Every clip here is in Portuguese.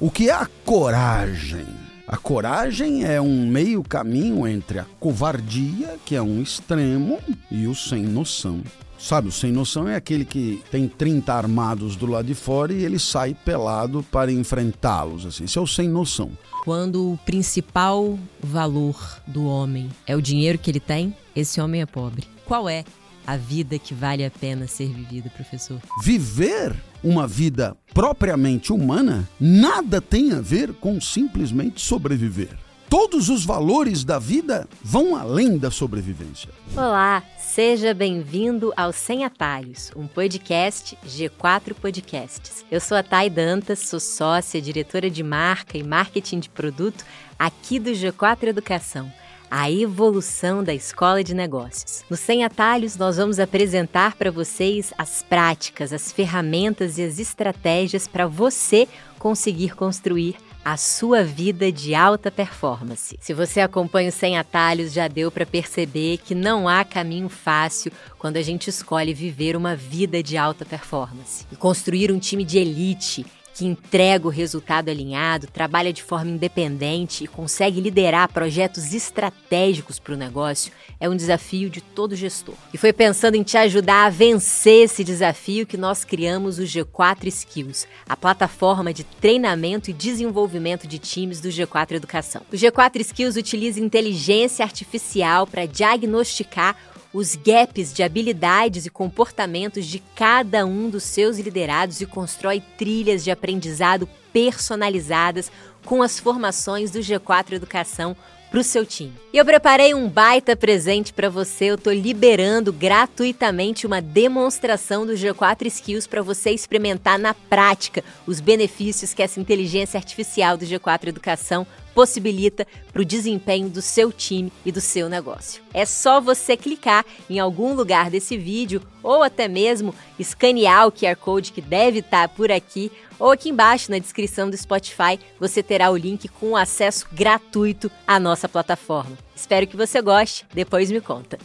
O que é a coragem? A coragem é um meio caminho entre a covardia, que é um extremo, e o sem noção. Sabe, o sem noção é aquele que tem 30 armados do lado de fora e ele sai pelado para enfrentá-los. Assim. Esse é o sem noção. Quando o principal valor do homem é o dinheiro que ele tem, esse homem é pobre. Qual é a vida que vale a pena ser vivida, professor? Viver uma vida propriamente humana nada tem a ver com simplesmente sobreviver. Todos os valores da vida vão além da sobrevivência. Olá, seja bem-vindo ao Sem Atalhos, um podcast G4 Podcasts. Eu sou a Thay Dantas, sou sócia, diretora de marca e marketing de produto aqui do G4 Educação a evolução da escola de negócios. No Sem Atalhos, nós vamos apresentar para vocês as práticas, as ferramentas e as estratégias para você conseguir construir a sua vida de alta performance. Se você acompanha o Sem Atalhos, já deu para perceber que não há caminho fácil quando a gente escolhe viver uma vida de alta performance. E construir um time de elite que entrega o resultado alinhado, trabalha de forma independente e consegue liderar projetos estratégicos para o negócio é um desafio de todo gestor. E foi pensando em te ajudar a vencer esse desafio que nós criamos o G4 Skills, a plataforma de treinamento e desenvolvimento de times do G4 Educação. O G4 Skills utiliza inteligência artificial para diagnosticar os gaps de habilidades e comportamentos de cada um dos seus liderados e constrói trilhas de aprendizado personalizadas com as formações do G4 Educação para o seu time. E eu preparei um baita presente para você. Eu estou liberando gratuitamente uma demonstração do G4 Skills para você experimentar na prática os benefícios que essa inteligência artificial do G4 Educação possibilita para o desempenho do seu time e do seu negócio. É só você clicar em algum lugar desse vídeo ou até mesmo escanear o QR Code que deve estar tá por aqui ou aqui embaixo na descrição do Spotify você terá o link com acesso gratuito à nossa plataforma. Espero que você goste, depois me conta.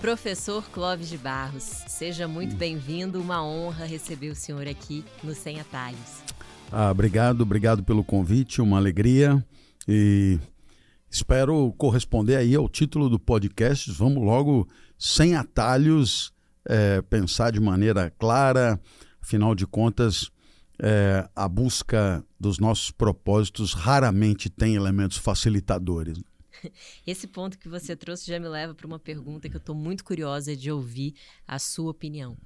Professor Clóvis de Barros, seja muito bem-vindo. Uma honra receber o senhor aqui no Sem Atalhos. Ah, obrigado, obrigado pelo convite, uma alegria e espero corresponder aí ao título do podcast. Vamos logo, sem atalhos, é, pensar de maneira clara, afinal de contas, é, a busca dos nossos propósitos raramente tem elementos facilitadores. Esse ponto que você trouxe já me leva para uma pergunta que eu estou muito curiosa de ouvir a sua opinião.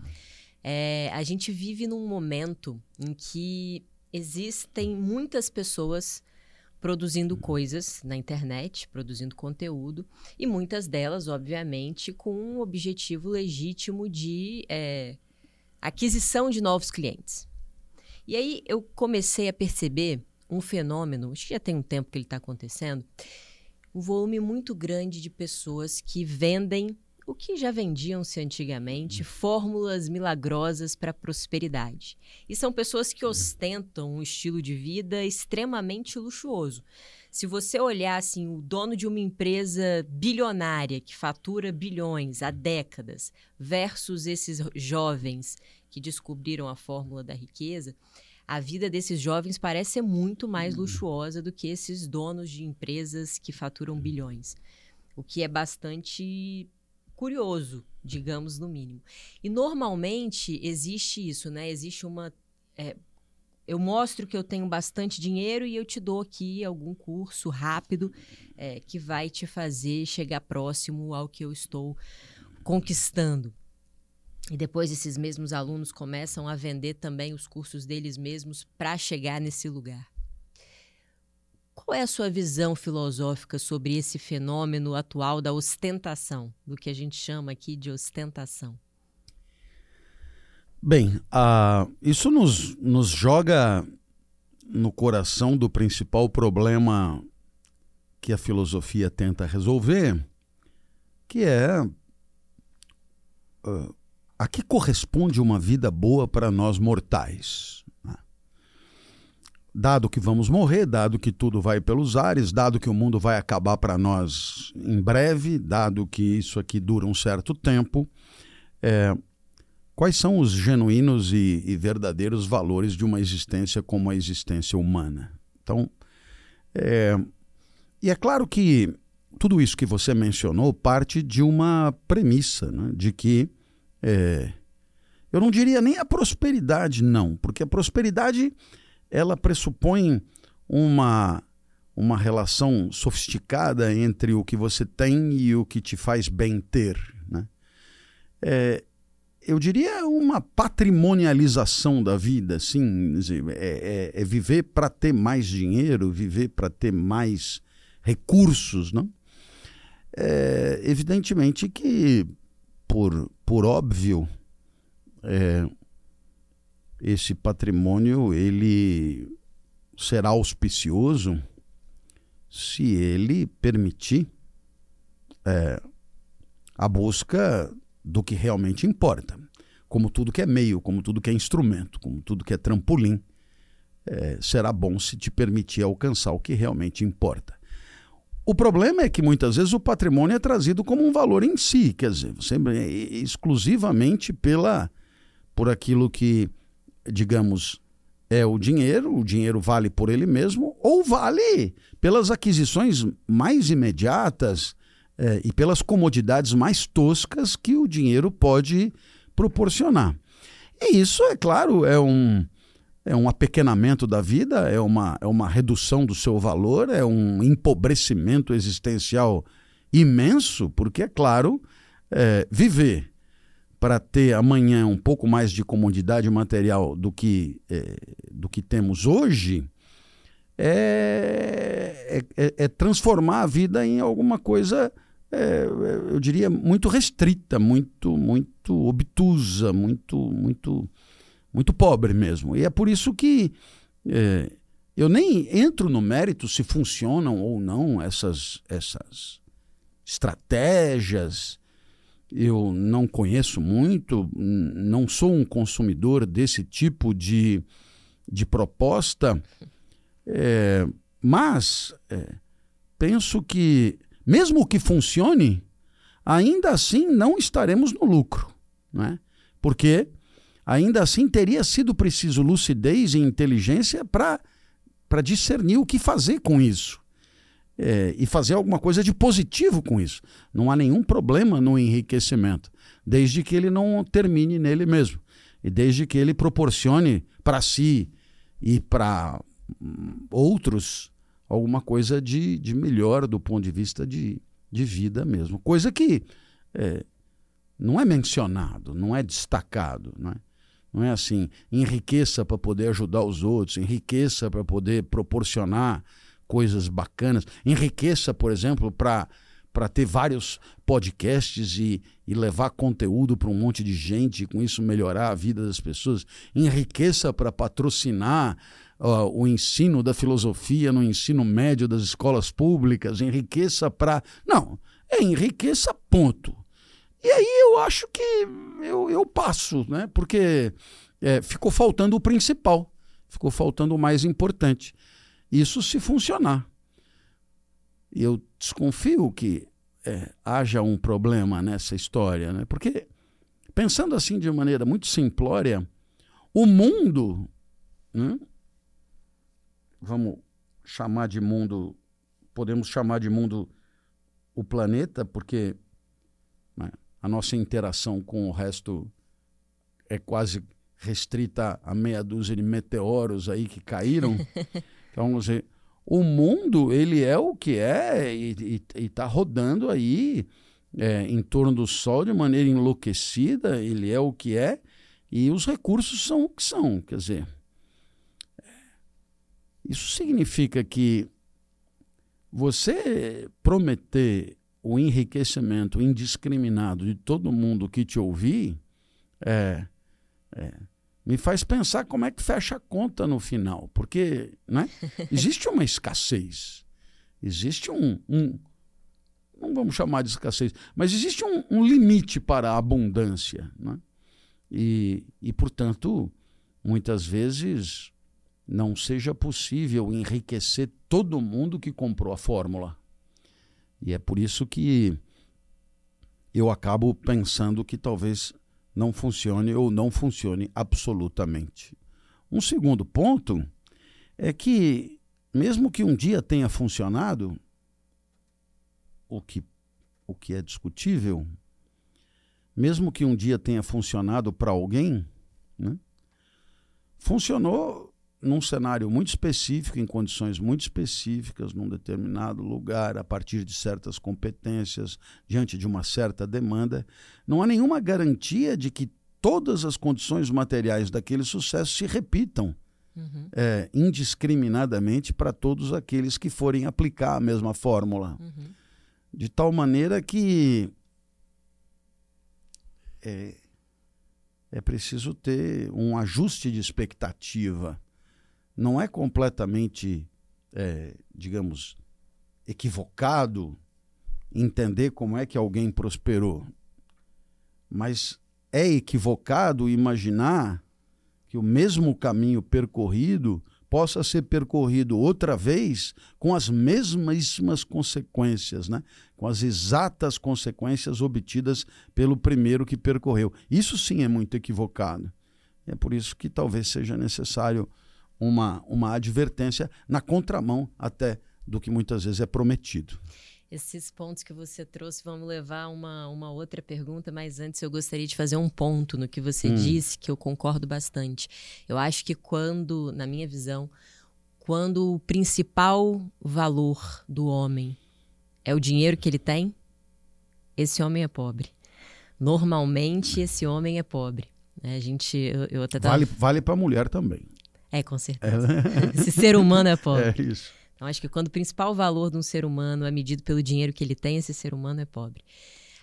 É, a gente vive num momento em que existem muitas pessoas produzindo coisas na internet, produzindo conteúdo, e muitas delas, obviamente, com um objetivo legítimo de é, aquisição de novos clientes. E aí eu comecei a perceber um fenômeno, acho que já tem um tempo que ele está acontecendo, um volume muito grande de pessoas que vendem o que já vendiam-se antigamente, hum. fórmulas milagrosas para a prosperidade. E são pessoas que ostentam um estilo de vida extremamente luxuoso. Se você olhar assim, o dono de uma empresa bilionária que fatura bilhões há décadas versus esses jovens que descobriram a fórmula da riqueza, a vida desses jovens parece ser muito mais uhum. luxuosa do que esses donos de empresas que faturam bilhões. O que é bastante curioso, digamos no mínimo. E normalmente existe isso, né? Existe uma. É, eu mostro que eu tenho bastante dinheiro e eu te dou aqui algum curso rápido é, que vai te fazer chegar próximo ao que eu estou conquistando. E depois esses mesmos alunos começam a vender também os cursos deles mesmos para chegar nesse lugar. Qual é a sua visão filosófica sobre esse fenômeno atual da ostentação, do que a gente chama aqui de ostentação? Bem, uh, isso nos, nos joga no coração do principal problema que a filosofia tenta resolver, que é uh, a que corresponde uma vida boa para nós mortais? Né? Dado que vamos morrer, dado que tudo vai pelos ares, dado que o mundo vai acabar para nós em breve, dado que isso aqui dura um certo tempo, é, quais são os genuínos e, e, verdadeiros valores de uma existência como a existência humana. Então, é, e é claro que tudo isso que você mencionou parte de uma premissa, né, de que é, eu não diria nem a prosperidade, não, porque a prosperidade ela pressupõe uma uma relação sofisticada entre o que você tem e o que te faz bem ter. Né? É, eu diria uma patrimonialização da vida, sim, é, é, é viver para ter mais dinheiro, viver para ter mais recursos, não? É, evidentemente que, por, por óbvio, é, esse patrimônio ele será auspicioso se ele permitir é, a busca do que realmente importa. Como tudo que é meio, como tudo que é instrumento, como tudo que é trampolim, é, será bom se te permitir alcançar o que realmente importa. O problema é que muitas vezes o patrimônio é trazido como um valor em si, quer dizer, sempre é exclusivamente pela por aquilo que, digamos, é o dinheiro, o dinheiro vale por ele mesmo, ou vale pelas aquisições mais imediatas é, e pelas comodidades mais toscas que o dinheiro pode proporcionar. E isso, é claro, é um, é um apequenamento da vida, é uma, é uma redução do seu valor, é um empobrecimento existencial imenso, porque, é claro, é, viver para ter amanhã um pouco mais de comodidade material do que, é, do que temos hoje, é, é, é, é transformar a vida em alguma coisa, é, eu diria, muito restrita, muito, muito obtusa, muito, muito, muito pobre mesmo. E é por isso que é, eu nem entro no mérito se funcionam ou não essas, essas estratégias eu não conheço muito, não sou um consumidor desse tipo de, de proposta, é, mas é, penso que, mesmo que funcione, ainda assim não estaremos no lucro, né? porque ainda assim teria sido preciso lucidez e inteligência para discernir o que fazer com isso é, e fazer alguma coisa de positivo com isso. Não há nenhum problema no enriquecimento, desde que ele não termine nele mesmo e desde que ele proporcione para si e para hum, outros alguma coisa de, de melhor do ponto de vista de, de vida mesmo. Coisa que é, não é mencionado, não é destacado. Não é, não é assim, enriqueça para poder ajudar os outros, enriqueça para poder proporcionar coisas bacanas. Enriqueça, por exemplo, para para ter vários podcasts e, e levar conteúdo para um monte de gente, e com isso melhorar a vida das pessoas. Enriqueça para patrocinar uh, o ensino da filosofia no ensino médio das escolas públicas. Enriqueça para. Não, é enriqueça, ponto. E aí eu acho que eu, eu passo, né? porque é, ficou faltando o principal, ficou faltando o mais importante. Isso se funcionar. Eu desconfio que é, haja um problema nessa história, né? porque, pensando assim de maneira muito simplória, o mundo, né? vamos chamar de mundo, podemos chamar de mundo o planeta, porque a nossa interação com o resto é quase restrita a meia dúzia de meteoros aí que caíram. Então, dizer, o mundo ele é o que é e está rodando aí é, em torno do Sol de maneira enlouquecida, ele é o que é, e os recursos são o que são. Quer dizer, isso significa que você prometer o enriquecimento indiscriminado de todo mundo que te ouvir é, é me faz pensar como é que fecha a conta no final, porque né, existe uma escassez, existe um, um, não vamos chamar de escassez, mas existe um, um limite para a abundância. Né? E, e, portanto, muitas vezes não seja possível enriquecer todo mundo que comprou a fórmula. E é por isso que eu acabo pensando que talvez não funcione ou não funcione absolutamente. Um segundo ponto é que, mesmo que um dia tenha funcionado, o que, o que é discutível, mesmo que um dia tenha funcionado para alguém, né, funcionou num cenário muito específico, em condições muito específicas, num determinado lugar, a partir de certas competências, diante de uma certa demanda, não há nenhuma garantia de que todas as condições materiais daquele sucesso se repitam uhum. é, indiscriminadamente para todos aqueles que forem aplicar a mesma fórmula. Uhum. De tal maneira que é, é preciso ter um ajuste de expectativa não é completamente, é, digamos, equivocado entender como é que alguém prosperou, mas é equivocado imaginar que o mesmo caminho percorrido possa ser percorrido outra vez com as mesmíssimas consequências, né? com as exatas consequências obtidas pelo primeiro que percorreu. Isso sim é muito equivocado. É por isso que talvez seja necessário uma, uma advertência na contramão até do que muitas vezes é prometido. Esses pontos que você trouxe vão me levar a uma, uma outra pergunta, mas antes eu gostaria de fazer um ponto no que você hum. disse, que eu concordo bastante. Eu acho que quando, na minha visão, quando o principal valor do homem é o dinheiro que ele tem, esse homem é pobre. Normalmente, esse homem é pobre. A gente, eu, eu até tava... Vale, vale para a mulher também. É, com certeza. É. Esse ser humano é pobre. É isso. Então, acho que quando o principal valor de um ser humano é medido pelo dinheiro que ele tem, esse ser humano é pobre.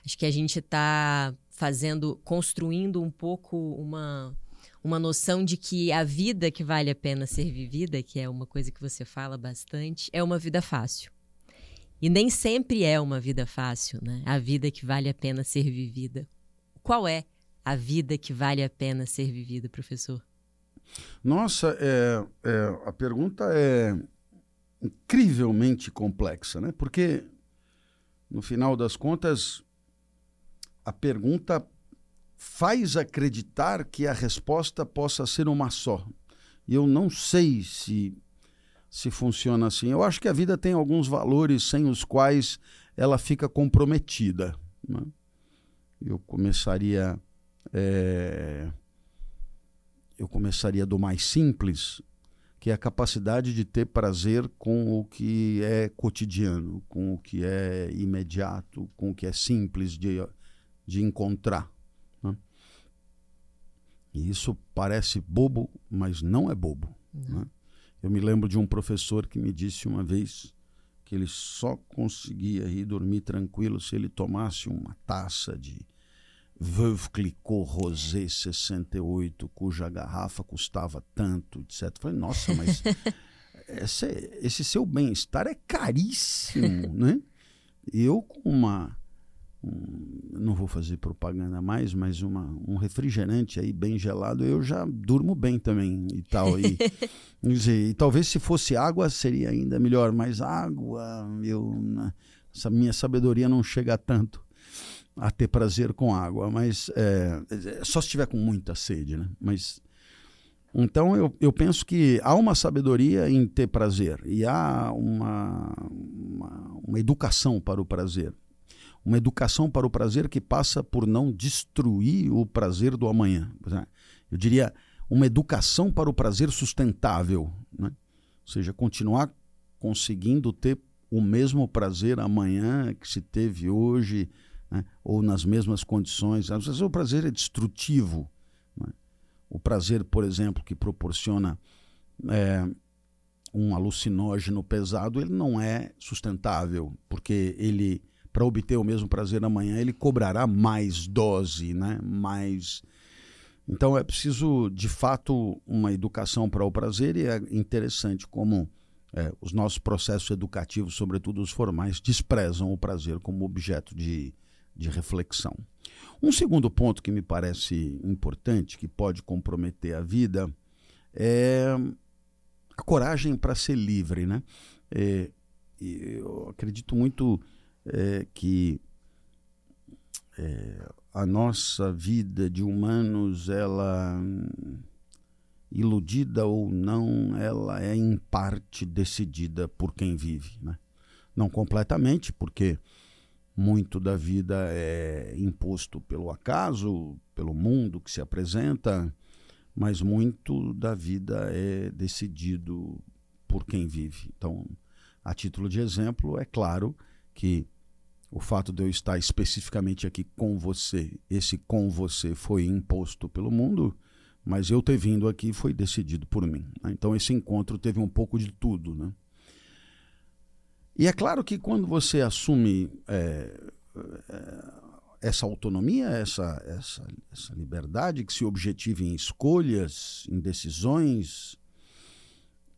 Acho que a gente está fazendo, construindo um pouco uma, uma noção de que a vida que vale a pena ser vivida, que é uma coisa que você fala bastante, é uma vida fácil. E nem sempre é uma vida fácil, né? A vida que vale a pena ser vivida. Qual é a vida que vale a pena ser vivida, professor? Nossa, é, é, a pergunta é incrivelmente complexa, né? Porque, no final das contas, a pergunta faz acreditar que a resposta possa ser uma só. E eu não sei se, se funciona assim. Eu acho que a vida tem alguns valores sem os quais ela fica comprometida. Né? Eu começaria. É eu começaria do mais simples, que é a capacidade de ter prazer com o que é cotidiano, com o que é imediato, com o que é simples de, de encontrar. Né? E isso parece bobo, mas não é bobo. Né? Eu me lembro de um professor que me disse uma vez que ele só conseguia ir dormir tranquilo se ele tomasse uma taça de Veuve Clicquot Rosé 68, cuja garrafa custava tanto, etc. Falei, nossa, mas esse, esse seu bem-estar é caríssimo, né? Eu com uma, um, não vou fazer propaganda mais, mas uma, um refrigerante aí bem gelado, eu já durmo bem também e tal. E, dizer, e talvez se fosse água seria ainda melhor, mas água, eu, essa minha sabedoria não chega a tanto a ter prazer com água, mas é, só se estiver com muita sede, né? Mas então eu, eu penso que há uma sabedoria em ter prazer e há uma, uma, uma educação para o prazer. Uma educação para o prazer que passa por não destruir o prazer do amanhã. Eu diria uma educação para o prazer sustentável, né? ou seja, continuar conseguindo ter o mesmo prazer amanhã que se teve hoje, né? ou nas mesmas condições. Às vezes o prazer é destrutivo. Né? O prazer, por exemplo, que proporciona é, um alucinógeno pesado, ele não é sustentável, porque ele, para obter o mesmo prazer amanhã, ele cobrará mais dose, né? mais. Então é preciso, de fato, uma educação para o prazer, e é interessante como é, os nossos processos educativos, sobretudo os formais, desprezam o prazer como objeto de, de reflexão. Um segundo ponto que me parece importante, que pode comprometer a vida, é a coragem para ser livre. Né? É, eu acredito muito é, que é, a nossa vida de humanos, ela, iludida ou não, ela é em parte decidida por quem vive. Né? Não completamente, porque muito da vida é imposto pelo acaso, pelo mundo que se apresenta, mas muito da vida é decidido por quem vive. Então, a título de exemplo, é claro que o fato de eu estar especificamente aqui com você, esse com você foi imposto pelo mundo, mas eu ter vindo aqui foi decidido por mim. Né? Então esse encontro teve um pouco de tudo. Né? E é claro que quando você assume é, é, essa autonomia, essa, essa, essa liberdade que se objetiva em escolhas, em decisões,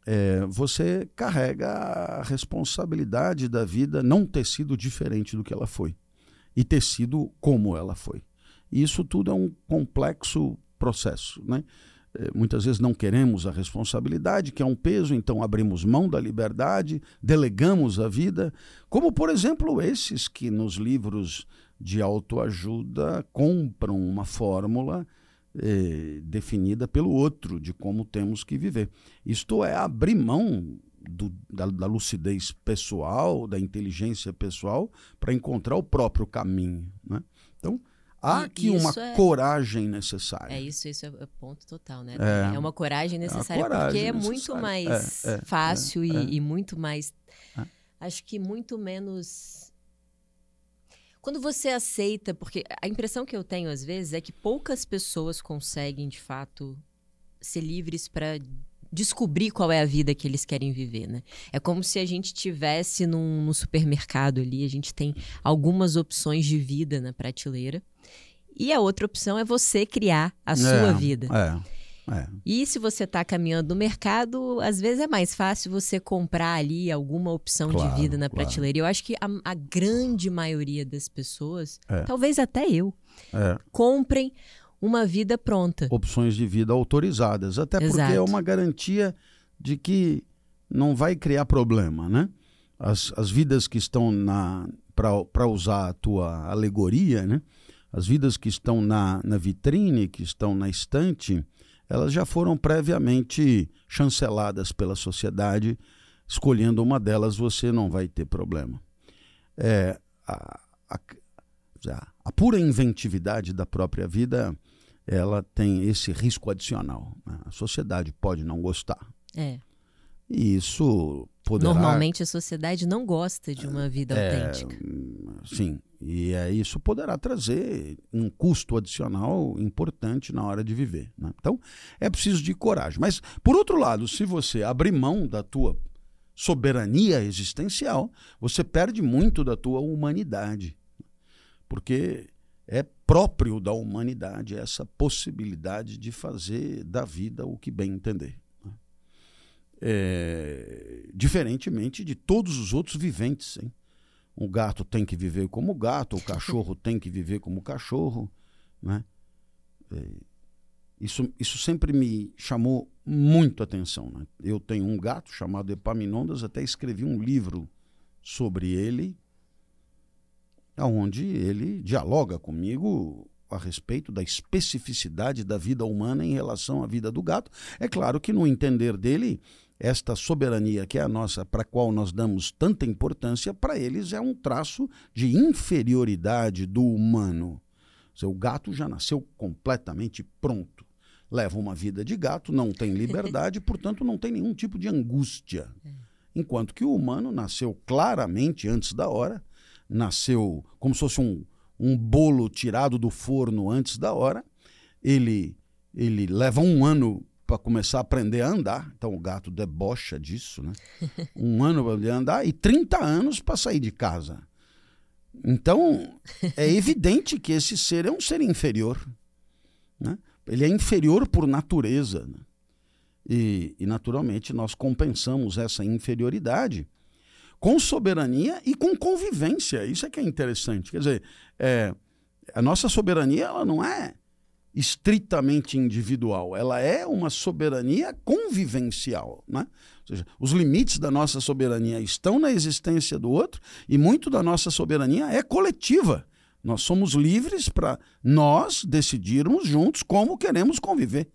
é, você carrega a responsabilidade da vida não ter sido diferente do que ela foi e ter sido como ela foi. E isso tudo é um complexo processo, né? É, muitas vezes não queremos a responsabilidade, que é um peso, então abrimos mão da liberdade, delegamos a vida, como por exemplo esses que nos livros de autoajuda compram uma fórmula eh, definida pelo outro de como temos que viver. Isto é abrir mão do, da, da, lucidez pessoal, da inteligência pessoal, para encontrar o próprio caminho. Né? Há aqui uma é, coragem necessária. É isso, isso é, é ponto total, né? É, é uma coragem necessária, é coragem porque é muito mais é, fácil e, e, muito mais. Acho que muito menos quando você aceita, porque a impressão que eu tenho às vezes é que poucas pessoas conseguem de fato ser livres para descobrir qual é a vida que eles querem viver, né? É como se a gente tivesse num, num supermercado ali, a gente tem algumas opções de vida na prateleira. E a outra opção é você criar a sua é, vida. É. É. E se você está caminhando no mercado, às vezes é mais fácil você comprar ali alguma opção claro, de vida na claro. prateleira. Eu acho que a, a grande maioria das pessoas, é. talvez até eu, é. comprem uma vida pronta. Opções de vida autorizadas, até porque é Exato. é uma garantia de que não vai criar problema, né? As, as vidas que estão na para usar a tua alegoria, né? As vidas que estão na, na vitrine, que estão na estante, elas já foram previamente chanceladas pela sociedade. Escolhendo uma delas, você não vai ter problema. É, a, a, a pura inventividade da própria vida, ela tem esse risco adicional. Né? A sociedade pode não gostar. É. E isso poderá... Normalmente a sociedade não gosta de uma vida é, autêntica. Sim, e é, isso poderá trazer um custo adicional importante na hora de viver. Né? Então, é preciso de coragem. Mas, por outro lado, se você abrir mão da tua soberania existencial, você perde muito da tua humanidade. Porque é próprio da humanidade essa possibilidade de fazer da vida o que bem entender é, diferentemente de todos os outros viventes. Hein? O gato tem que viver como gato, o cachorro tem que viver como cachorro. Né? É, isso, isso sempre me chamou muito atenção. Né? Eu tenho um gato chamado Epaminondas, até escrevi um livro sobre ele, onde ele dialoga comigo a respeito da especificidade da vida humana em relação à vida do gato. É claro que, no entender dele, esta soberania que é a nossa, para a qual nós damos tanta importância, para eles é um traço de inferioridade do humano. O gato já nasceu completamente pronto. Leva uma vida de gato, não tem liberdade, portanto não tem nenhum tipo de angústia. É. Enquanto que o humano nasceu claramente antes da hora, nasceu como se fosse um, um bolo tirado do forno antes da hora. Ele, ele leva um ano para começar a aprender a andar. Então o gato debocha disso, né? Um ano para aprender a andar e 30 anos para sair de casa. Então é evidente que esse ser é um ser inferior. Né? Ele é inferior por natureza. Né? E, e, naturalmente, nós compensamos essa inferioridade com soberania e com convivência. Isso é que é interessante. Quer dizer, é, a nossa soberania ela não é estritamente individual, ela é uma soberania convivencial. Né? Ou seja, os limites da nossa soberania estão na existência do outro e muito da nossa soberania é coletiva. Nós somos livres para nós decidirmos juntos como queremos conviver.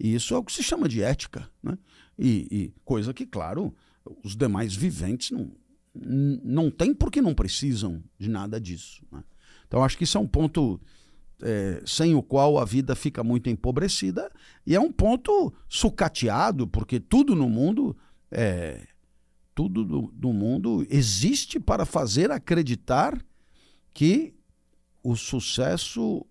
E isso é o que se chama de ética. Né? E, e coisa que, claro, os demais viventes não, não têm porque não precisam de nada disso. Né? Então, acho que isso é um ponto é, sem o qual a vida fica muito empobrecida e é um ponto sucateado, porque tudo no mundo é, tudo do, do mundo existe para fazer acreditar que o sucesso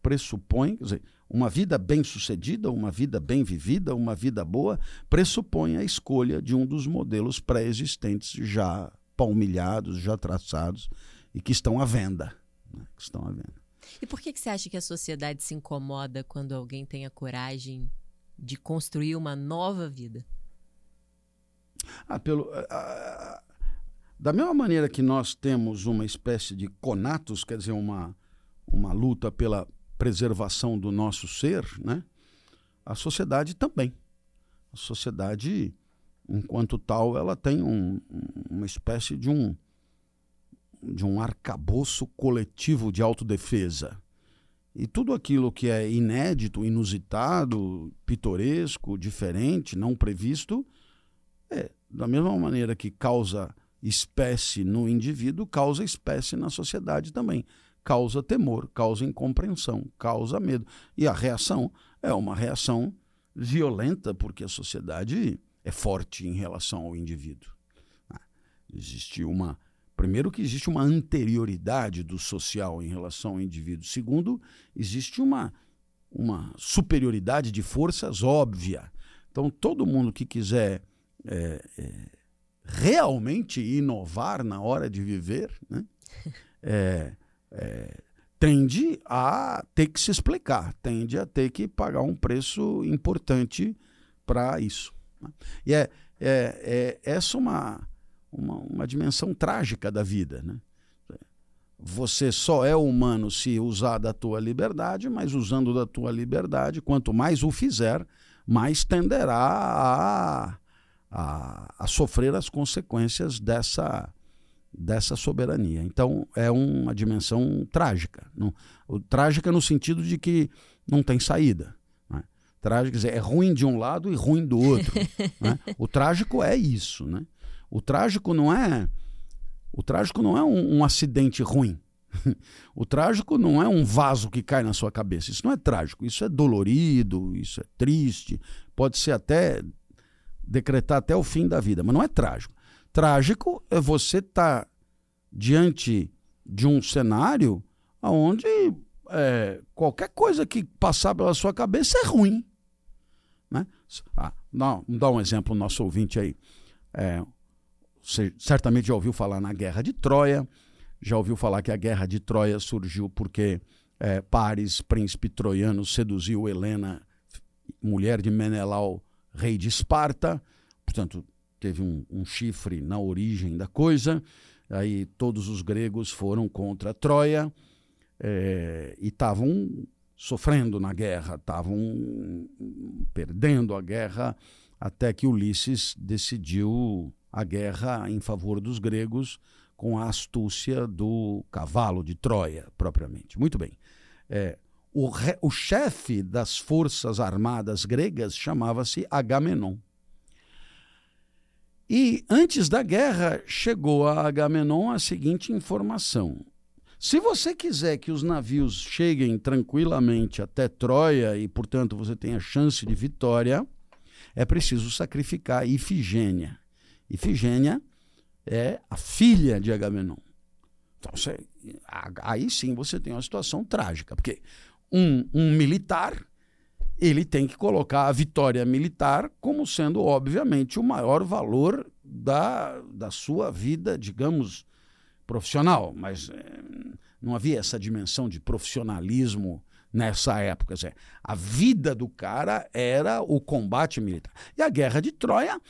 pressupõe, quer dizer, uma vida bem-sucedida, uma vida bem vivida, uma vida boa, pressupõe a escolha de um dos modelos pré-existentes já palmilhados, já traçados e que estão à venda. Né? Que estão à venda. E por que, que você acha que a sociedade se incomoda quando alguém tem a coragem de construir uma nova vida? Ah, pelo, ah, da mesma maneira que nós temos uma espécie de conatos, quer dizer, uma, uma luta pela preservação do nosso ser, né? a sociedade também. A sociedade, enquanto tal, ela tem um, uma espécie de um, de um arcabouço coletivo de autodefesa. E tudo aquilo que é inédito, inusitado, pitoresco, diferente, não previsto, é da mesma maneira que causa espécie no indivíduo, causa espécie na sociedade também. Causa temor, causa incompreensão, causa medo. E a reação é uma reação violenta, porque a sociedade é forte em relação ao indivíduo. Ah, existe uma Primeiro, que existe uma anterioridade do social em relação ao indivíduo. Segundo, existe uma, uma superioridade de forças óbvia. Então, todo mundo que quiser é, é, realmente inovar na hora de viver né, é, é, tende a ter que se explicar, tende a ter que pagar um preço importante para isso. Né. E é, é, é essa uma uma, uma dimensão trágica da vida. Né? Você só é humano se usar da tua liberdade, mas usando da tua liberdade, quanto mais o fizer, mais tenderá a, a, a sofrer as consequências dessa, dessa soberania. Então, é uma dimensão trágica. Não, o, trágica no sentido de que não tem saída. Né? Trágico, quer dizer, é ruim de um lado e ruim do outro. né? O trágico é isso. Né? O trágico não é o trágico não é um, um acidente ruim. o trágico não é um vaso que cai na sua cabeça. Isso não é trágico. Isso é dolorido, isso é triste. Pode ser até decretar até o fim da vida, mas não é trágico. Trágico é você estar tá diante de um cenário onde é, qualquer coisa que passar pela sua cabeça é ruim. Né? Ah, dá, um exemplo, nosso ouvinte aí. É, você certamente já ouviu falar na Guerra de Troia, já ouviu falar que a Guerra de Troia surgiu porque é, Paris, príncipe troiano, seduziu Helena, mulher de Menelau, rei de Esparta. Portanto, teve um, um chifre na origem da coisa. Aí todos os gregos foram contra Troia é, e estavam sofrendo na guerra, estavam perdendo a guerra, até que Ulisses decidiu a guerra em favor dos gregos com a astúcia do cavalo de Troia, propriamente. Muito bem. É, o, re, o chefe das forças armadas gregas chamava-se Agamenon. E antes da guerra chegou a Agamenon a seguinte informação: se você quiser que os navios cheguem tranquilamente até Troia e, portanto, você tenha chance de vitória, é preciso sacrificar Ifigênia. Ifigênia é a filha de Agamenon. Então, você, aí sim você tem uma situação trágica, porque um, um militar ele tem que colocar a vitória militar como sendo, obviamente, o maior valor da, da sua vida, digamos, profissional. Mas é, não havia essa dimensão de profissionalismo nessa época. Dizer, a vida do cara era o combate militar. E a guerra de Troia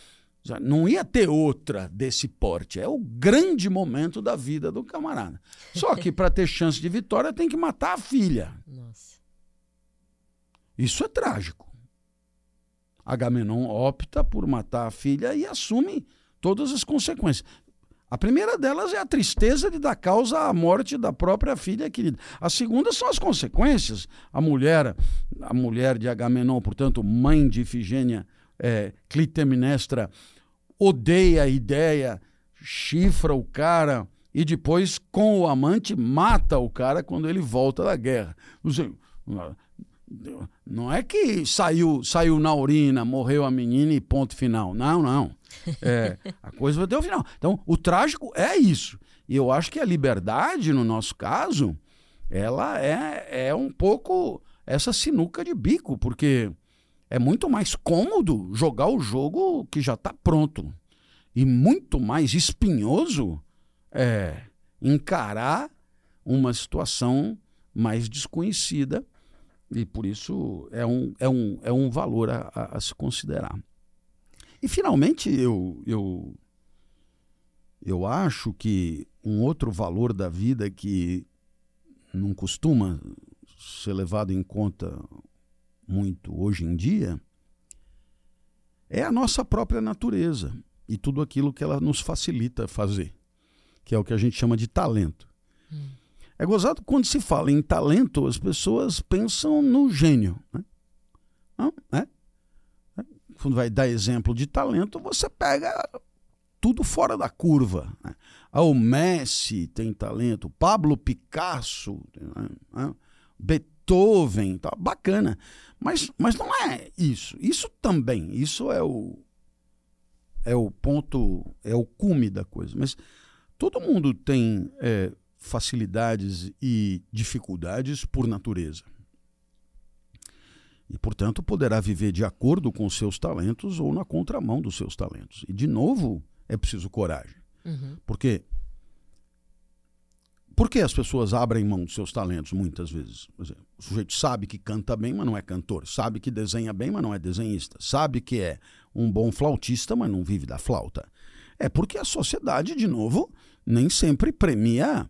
não ia ter outra desse porte. É o grande momento da vida do camarada. Só que para ter chance de vitória tem que matar a filha. Nossa. Isso é trágico. Agamenon opta por matar a filha e assume todas as consequências. A primeira delas é a tristeza de dar causa à morte da própria filha querida. A segunda são as consequências. A mulher, a mulher de Agamenon, portanto, mãe de Ifigênia, é, Clitemnestra, odeia a ideia, chifra o cara e depois, com o amante, mata o cara quando ele volta da guerra. Não é que saiu, saiu na urina, morreu a menina e ponto final. Não, não. É, a coisa vai ter o final. Então, o trágico é isso. E eu acho que a liberdade, no nosso caso, ela é, é um pouco essa sinuca de bico, porque é muito mais cômodo jogar o jogo que já está pronto. E muito mais espinhoso é encarar uma situação mais desconhecida e por isso é um, é um, é um valor a, a, a se considerar. E finalmente eu, eu, eu acho que um outro valor da vida que não costuma ser levado em conta muito hoje em dia é a nossa própria natureza e tudo aquilo que ela nos facilita fazer, que é o que a gente chama de talento. Hum. É gozado quando se fala em talento, as pessoas pensam no gênio. Né? Não, é? é? Quando vai dar exemplo de talento, você pega tudo fora da curva. Né? Ah, o Messi tem talento, Pablo Picasso, né? Beethoven, tá bacana. Mas, mas não é isso. Isso também, isso é o é o ponto, é o cume da coisa. Mas todo mundo tem é, facilidades e dificuldades por natureza. E, portanto, poderá viver de acordo com os seus talentos ou na contramão dos seus talentos. E, de novo, é preciso coragem. Uhum. Porque por que as pessoas abrem mão dos seus talentos muitas vezes? Exemplo, o sujeito sabe que canta bem, mas não é cantor. Sabe que desenha bem, mas não é desenhista. Sabe que é um bom flautista, mas não vive da flauta. É porque a sociedade, de novo, nem sempre premia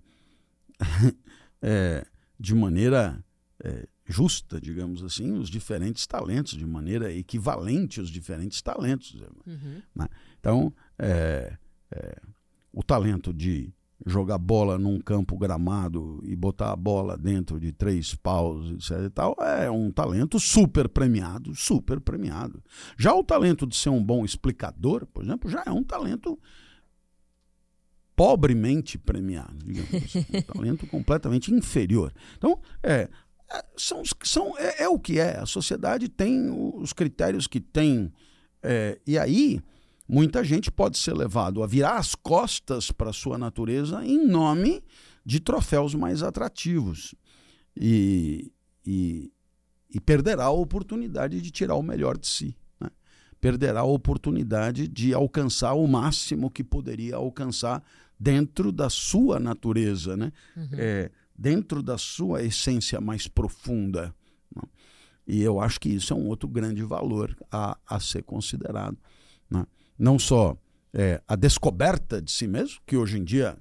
é, de maneira é, justa, digamos assim, os diferentes talentos, de maneira equivalente os diferentes talentos. Uhum. Né? Então, é, é, o talento de jogar bola num campo gramado e botar a bola dentro de três paus, etc. E tal, é um talento super premiado, super premiado. Já o talento de ser um bom explicador, por exemplo, já é um talento pobremente premiado, assim, um talento completamente inferior. Então, é, é, são, são, é, é, o que é. A sociedade tem os critérios que tem. É, e aí, muita gente pode ser levado a virar as costas para a sua natureza em nome de troféus mais atrativos. E, e, e perderá a oportunidade de tirar o melhor de si. Né? Perderá a oportunidade de alcançar o máximo que poderia alcançar dentro da sua natureza, né? Uhum. É, dentro da sua essência mais profunda. Né? E eu acho que isso é um outro grande valor a, a ser considerado. Né? Não só é, a descoberta de si mesmo, que hoje em dia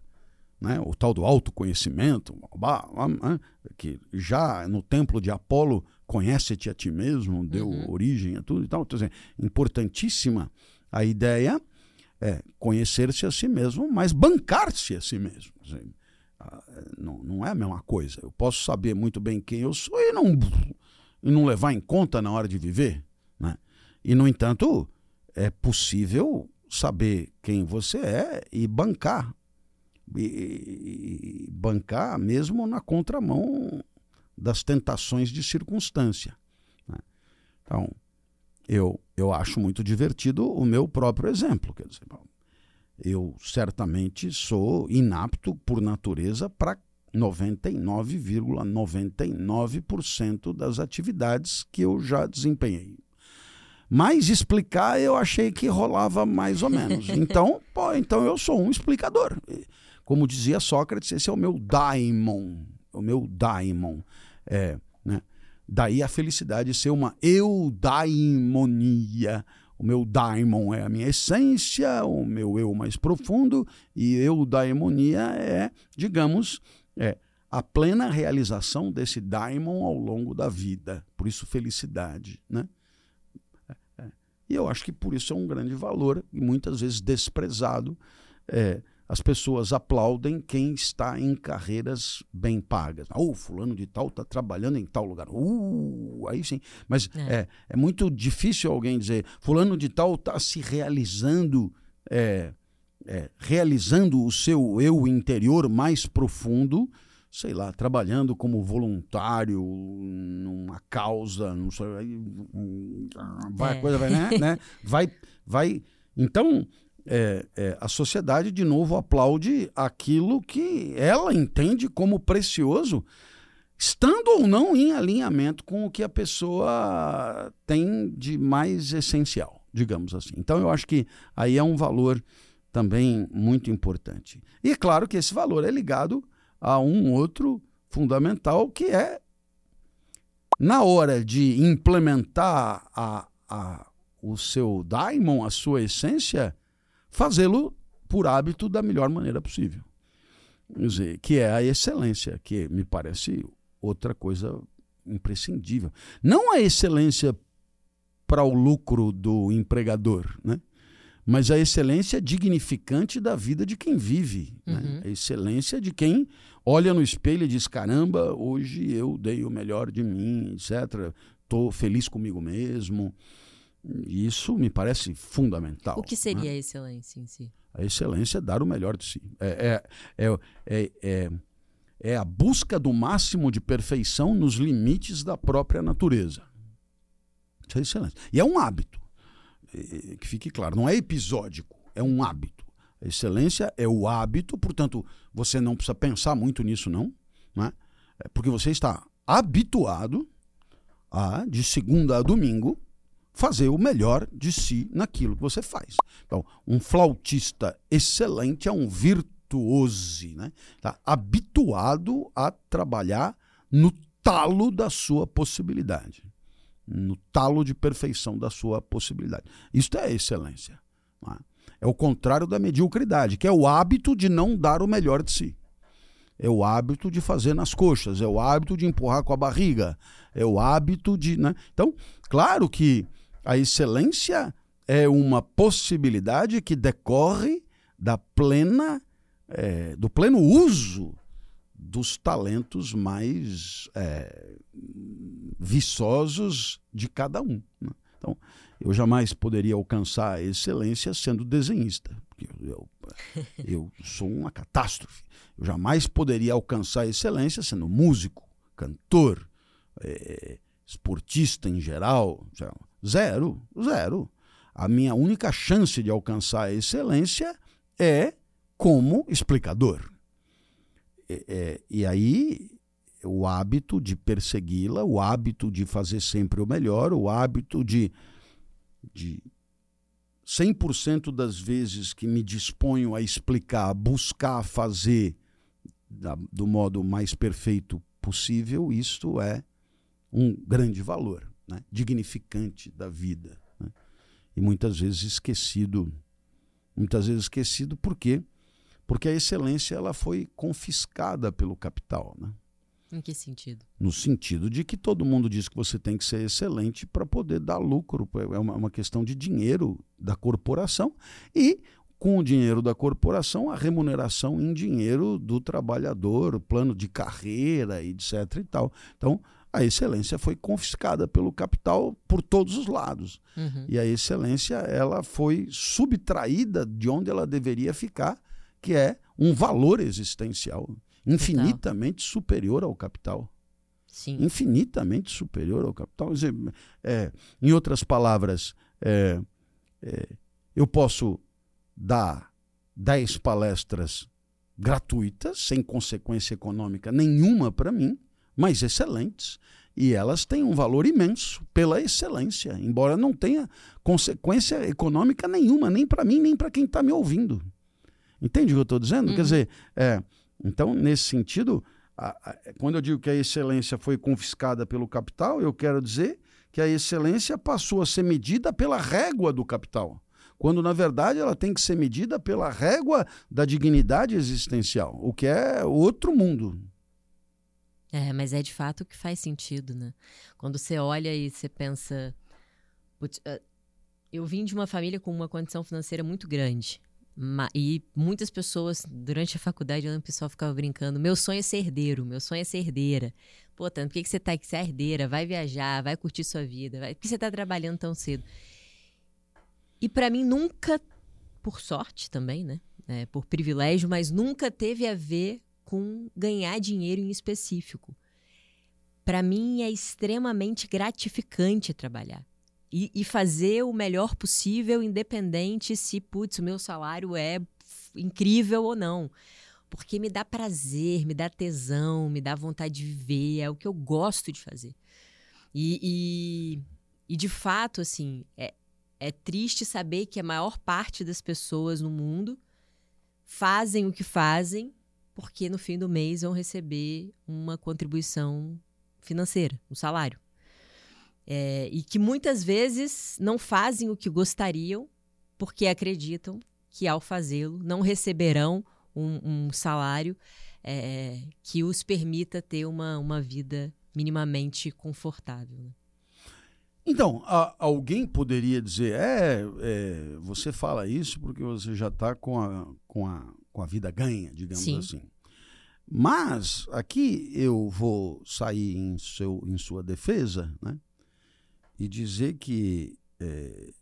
né, o tal do autoconhecimento, que já no templo de Apolo conhece-te a ti mesmo, deu uhum. origem a tudo e tal. Então, assim, importantíssima a ideia é conhecer-se a si mesmo, mas bancar-se a si mesmo. Não, não é a mesma coisa. Eu posso saber muito bem quem eu sou e não, e não levar em conta na hora de viver. Né? E, no entanto, é possível saber quem você é e bancar. E, e bancar mesmo na contramão das tentações de circunstância. Né? Então, eu, eu acho muito divertido o meu próprio exemplo. Quer dizer, eu certamente sou inapto por natureza para 99,99% ,99 das atividades que eu já desempenhei. Mas explicar eu achei que rolava mais ou menos. Então, pô, então eu sou um explicador. Como dizia Sócrates, esse é o meu daimon. O meu daimon. É, né? Daí a felicidade ser uma eudaimonia. O meu daimon é a minha essência, o meu eu mais profundo, e eudaimonia é, digamos, é a plena realização desse daimon ao longo da vida. Por isso, felicidade. Né? E eu acho que por isso é um grande valor, e muitas vezes desprezado. É, as pessoas aplaudem quem está em carreiras bem pagas. Oh, fulano de tal está trabalhando em tal lugar. Uh, aí sim. Mas é. é, é muito difícil alguém dizer, fulano de tal está se realizando, é, é, realizando o seu eu interior mais profundo, sei lá, trabalhando como voluntário numa causa, não sei, vai, a é. coisa vai, né, né? Vai, vai. Então, é, é, a sociedade de novo aplaude aquilo que ela entende como precioso, estando ou não em alinhamento com o que a pessoa tem de mais essencial, digamos assim. Então eu acho que aí é um valor também muito importante. E é claro que esse valor é ligado a um outro fundamental que é na hora de implementar a, a, o seu daimon, a sua essência, fazê-lo por hábito da melhor maneira possível. Quer dizer, que é a excelência, que me parece outra coisa imprescindível. Não a excelência para o lucro do empregador, né? Mas a excelência dignificante da vida de quem vive. Né? Uhum. Né? A excelência de quem olha no espelho e diz: caramba, hoje eu dei o melhor de mim, etc. Estou feliz comigo mesmo. Isso me parece fundamental. O que seria né? a excelência em si? A excelência é dar o melhor de si. É, é, é, é, é a busca do máximo de perfeição nos limites da própria natureza. Isso é excelência. E é um hábito. Que fique claro, não é episódico, é um hábito. A excelência é o hábito, portanto, você não precisa pensar muito nisso, não. Né? Porque você está habituado a, de segunda a domingo, fazer o melhor de si naquilo que você faz. Então, um flautista excelente é um virtuose, né? Tá habituado a trabalhar no talo da sua possibilidade, no talo de perfeição da sua possibilidade. Isto é excelência. É? é o contrário da mediocridade, que é o hábito de não dar o melhor de si. É o hábito de fazer nas coxas, é o hábito de empurrar com a barriga, é o hábito de. Né? Então, claro que a excelência é uma possibilidade que decorre da plena, é, do pleno uso dos talentos mais é, viçosos de cada um. Né? Então, eu jamais poderia alcançar a excelência sendo desenhista, porque eu, eu, sou uma catástrofe. Eu jamais poderia alcançar a excelência sendo músico, cantor, é, esportista em geral. Zero, zero. A minha única chance de alcançar a excelência é como explicador. É, é, e aí, o hábito de persegui-la, o hábito de fazer sempre o melhor, o hábito de, de 100% das vezes que me disponho a explicar, buscar fazer da, do modo mais perfeito possível, isto é um grande valor né, dignificante da vida. Né? E muitas vezes esquecido. Muitas vezes esquecido por quê? Porque a excelência ela foi confiscada pelo capital. Né? Em que sentido? No sentido de que todo mundo diz que você tem que ser excelente para poder dar lucro. É uma, uma questão de dinheiro da corporação. E com o dinheiro da corporação, a remuneração em dinheiro do trabalhador, plano de carreira, etc. e tal. Então, a excelência foi confiscada pelo capital por todos os lados. Uhum. E a excelência ela foi subtraída de onde ela deveria ficar, que é um valor existencial infinitamente Total. superior ao capital. Sim. Infinitamente superior ao capital. É, em outras palavras, é, é, eu posso dar 10 palestras gratuitas, sem consequência econômica nenhuma para mim, mas excelentes. E elas têm um valor imenso pela excelência, embora não tenha consequência econômica nenhuma, nem para mim, nem para quem está me ouvindo. Entende o que eu estou dizendo? Uhum. Quer dizer, é, então, nesse sentido, a, a, quando eu digo que a excelência foi confiscada pelo capital, eu quero dizer que a excelência passou a ser medida pela régua do capital quando na verdade ela tem que ser medida pela régua da dignidade existencial, o que é outro mundo. É, mas é de fato que faz sentido, né? Quando você olha e você pensa. Ah, eu vim de uma família com uma condição financeira muito grande. E muitas pessoas, durante a faculdade, o pessoal ficava brincando: meu sonho é ser herdeiro, meu sonho é ser herdeira. Pô, por que, que você tá aqui? Você é herdeira, vai viajar, vai curtir sua vida, vai... por que você tá trabalhando tão cedo? E para mim nunca, por sorte também, né? É, por privilégio, mas nunca teve a ver com ganhar dinheiro em específico. Para mim é extremamente gratificante trabalhar. E, e, fazer o melhor possível, independente se, putz, o meu salário é incrível ou não. Porque me dá prazer, me dá tesão, me dá vontade de viver, é o que eu gosto de fazer. E, e, e de fato, assim, é, é triste saber que a maior parte das pessoas no mundo fazem o que fazem porque no fim do mês vão receber uma contribuição financeira, um salário. É, e que muitas vezes não fazem o que gostariam porque acreditam que ao fazê-lo não receberão um, um salário é, que os permita ter uma, uma vida minimamente confortável. Né? Então, a, alguém poderia dizer, é, é, você fala isso porque você já está com a, com, a, com a vida ganha, digamos Sim. assim. Mas aqui eu vou sair em, seu, em sua defesa né, e dizer que é,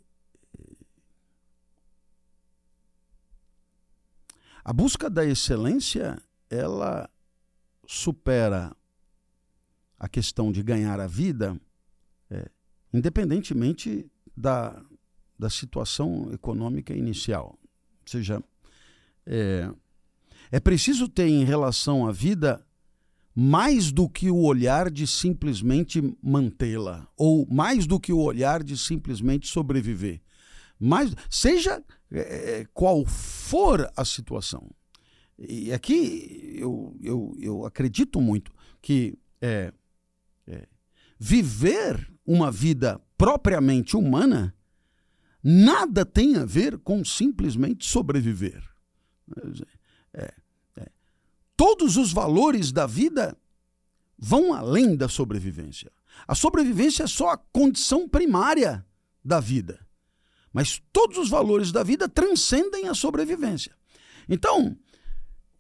a busca da excelência ela supera a questão de ganhar a vida é, independentemente da, da situação econômica inicial. Ou seja, é, é preciso ter em relação à vida mais do que o olhar de simplesmente mantê-la, ou mais do que o olhar de simplesmente sobreviver. Mais, seja é, qual for a situação. E aqui eu, eu, eu acredito muito que é, é, viver uma vida propriamente humana nada tem a ver com simplesmente sobreviver. É, é. Todos os valores da vida vão além da sobrevivência. A sobrevivência é só a condição primária da vida. Mas todos os valores da vida transcendem a sobrevivência. Então,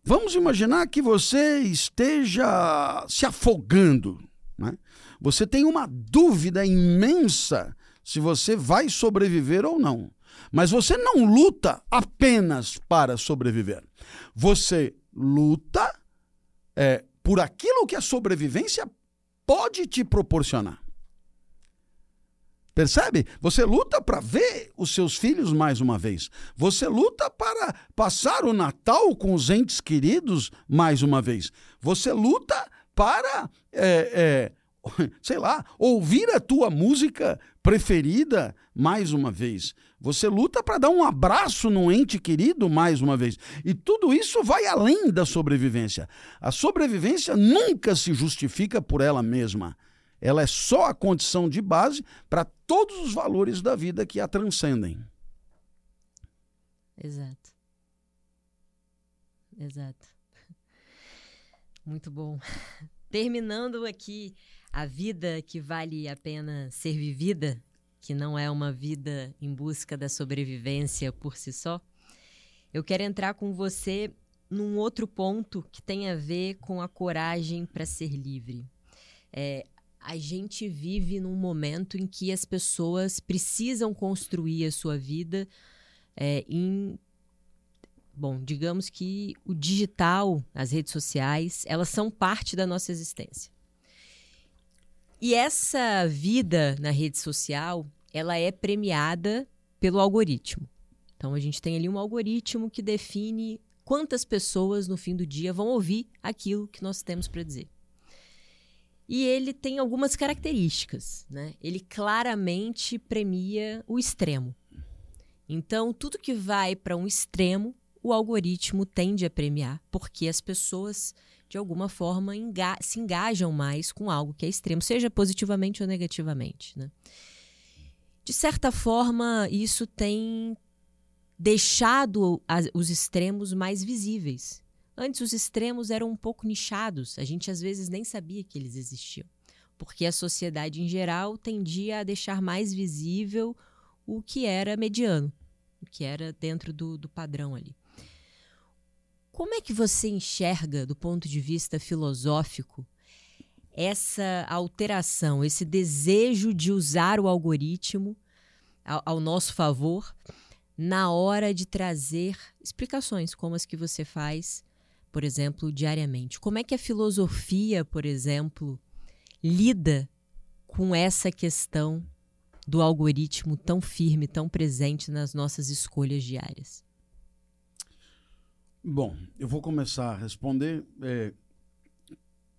vamos imaginar que você esteja se afogando né? Você tem uma dúvida imensa se você vai sobreviver ou não. Mas você não luta apenas para sobreviver. Você luta é, por aquilo que a sobrevivência pode te proporcionar. Percebe? Você luta para ver os seus filhos mais uma vez. Você luta para passar o Natal com os entes queridos mais uma vez. Você luta para, é, é, sei lá, ouvir a tua música preferida mais uma vez. Você luta para dar um abraço no ente querido mais uma vez. E tudo isso vai além da sobrevivência. A sobrevivência nunca se justifica por ela mesma. Ela é só a condição de base para todos os valores da vida que a transcendem. Exato. Exato. Muito bom. Terminando aqui a vida que vale a pena ser vivida, que não é uma vida em busca da sobrevivência por si só, eu quero entrar com você num outro ponto que tem a ver com a coragem para ser livre. É, a gente vive num momento em que as pessoas precisam construir a sua vida é, em Bom, digamos que o digital, as redes sociais, elas são parte da nossa existência. E essa vida na rede social, ela é premiada pelo algoritmo. Então a gente tem ali um algoritmo que define quantas pessoas no fim do dia vão ouvir aquilo que nós temos para dizer. E ele tem algumas características, né? Ele claramente premia o extremo. Então, tudo que vai para um extremo o algoritmo tende a premiar, porque as pessoas, de alguma forma, enga se engajam mais com algo que é extremo, seja positivamente ou negativamente. Né? De certa forma, isso tem deixado as, os extremos mais visíveis. Antes, os extremos eram um pouco nichados, a gente às vezes nem sabia que eles existiam, porque a sociedade em geral tendia a deixar mais visível o que era mediano que era dentro do, do padrão ali. Como é que você enxerga, do ponto de vista filosófico, essa alteração, esse desejo de usar o algoritmo ao, ao nosso favor na hora de trazer explicações como as que você faz, por exemplo, diariamente? Como é que a filosofia, por exemplo, lida com essa questão do algoritmo tão firme, tão presente nas nossas escolhas diárias? Bom, eu vou começar a responder é,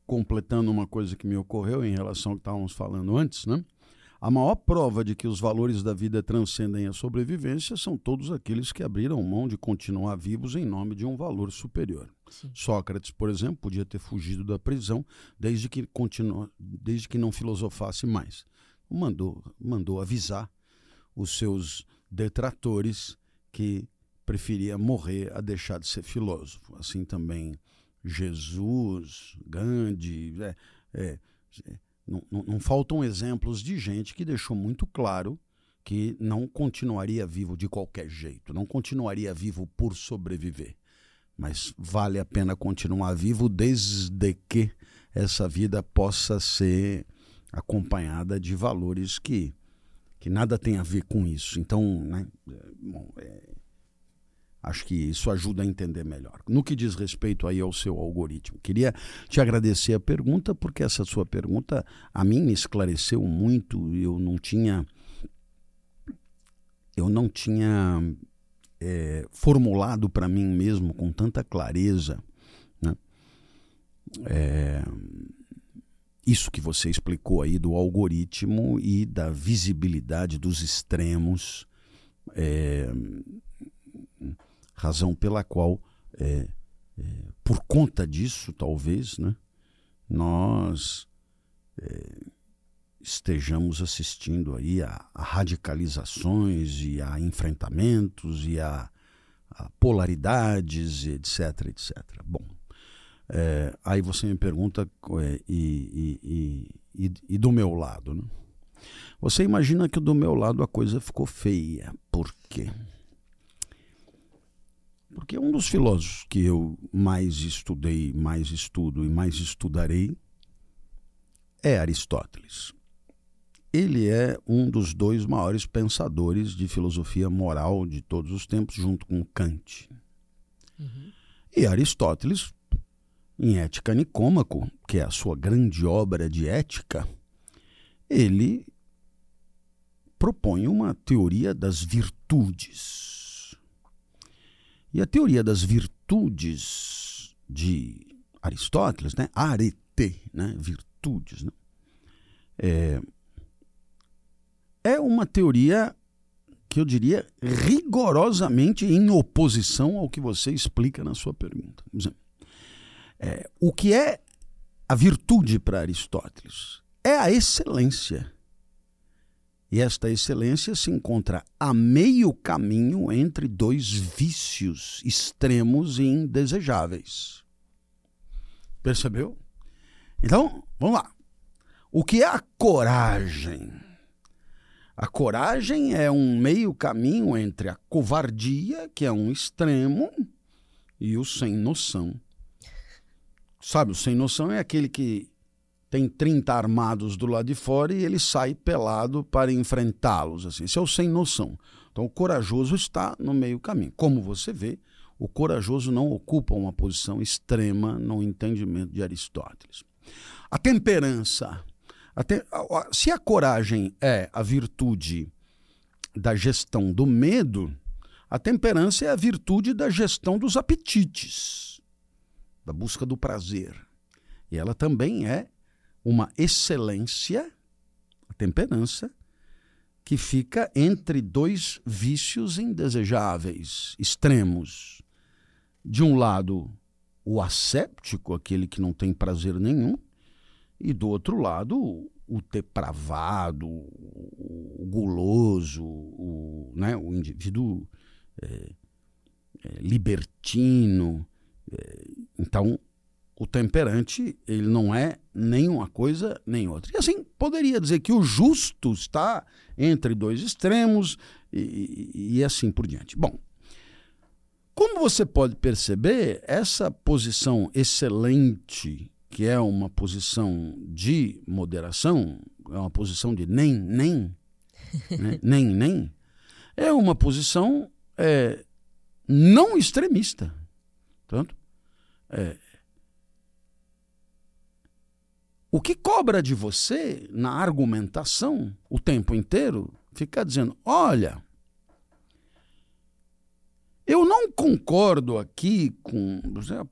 completando uma coisa que me ocorreu em relação ao que estávamos falando antes, né? A maior prova de que os valores da vida transcendem a sobrevivência são todos aqueles que abriram mão de continuar vivos em nome de um valor superior. Sim. Sócrates, por exemplo, podia ter fugido da prisão desde que, continua, desde que não filosofasse mais. Mandou, mandou avisar os seus detratores que preferia morrer a deixar de ser filósofo. Assim também Jesus, Gandhi. É, é, não, não, não faltam exemplos de gente que deixou muito claro que não continuaria vivo de qualquer jeito, não continuaria vivo por sobreviver. Mas vale a pena continuar vivo desde que essa vida possa ser acompanhada de valores que, que nada tem a ver com isso. Então, né, é, bom, é, Acho que isso ajuda a entender melhor. No que diz respeito aí ao seu algoritmo, queria te agradecer a pergunta, porque essa sua pergunta a mim me esclareceu muito. Eu não tinha. Eu não tinha é, formulado para mim mesmo com tanta clareza né? é, isso que você explicou aí do algoritmo e da visibilidade dos extremos. É, razão pela qual, é, é, por conta disso, talvez, né, nós é, estejamos assistindo aí a, a, radicalizações e a enfrentamentos e a, a polaridades, etc, etc. Bom, é, aí você me pergunta é, e, e, e, e, do meu lado, né? Você imagina que do meu lado a coisa ficou feia. Por quê? Porque um dos filósofos que eu mais estudei, mais estudo e mais estudarei é Aristóteles. Ele é um dos dois maiores pensadores de filosofia moral de todos os tempos, junto com Kant. Uhum. E Aristóteles, em Ética Nicômaco, que é a sua grande obra de ética, ele propõe uma teoria das virtudes e a teoria das virtudes de Aristóteles, né? arete, né? virtudes, né? É, é uma teoria que eu diria rigorosamente em oposição ao que você explica na sua pergunta. É, o que é a virtude para Aristóteles? É a excelência. E esta excelência se encontra a meio caminho entre dois vícios extremos e indesejáveis. Percebeu? Então, vamos lá. O que é a coragem? A coragem é um meio caminho entre a covardia, que é um extremo, e o sem noção. Sabe, o sem noção é aquele que tem 30 armados do lado de fora e ele sai pelado para enfrentá-los. Assim. Esse é o sem noção. Então o corajoso está no meio caminho. Como você vê, o corajoso não ocupa uma posição extrema no entendimento de Aristóteles. A temperança. A te... Se a coragem é a virtude da gestão do medo, a temperança é a virtude da gestão dos apetites, da busca do prazer. E ela também é uma excelência, a temperança, que fica entre dois vícios indesejáveis, extremos. De um lado, o asséptico, aquele que não tem prazer nenhum, e do outro lado, o depravado, o guloso, o, né, o indivíduo é, é, libertino. É, então, o temperante, ele não é nem uma coisa nem outra. E assim, poderia dizer que o justo está entre dois extremos e, e, e assim por diante. Bom, como você pode perceber, essa posição excelente, que é uma posição de moderação, é uma posição de nem, nem, né? nem, nem, é uma posição é, não extremista. Tanto, é, o que cobra de você na argumentação o tempo inteiro, fica dizendo: olha, eu não concordo aqui com.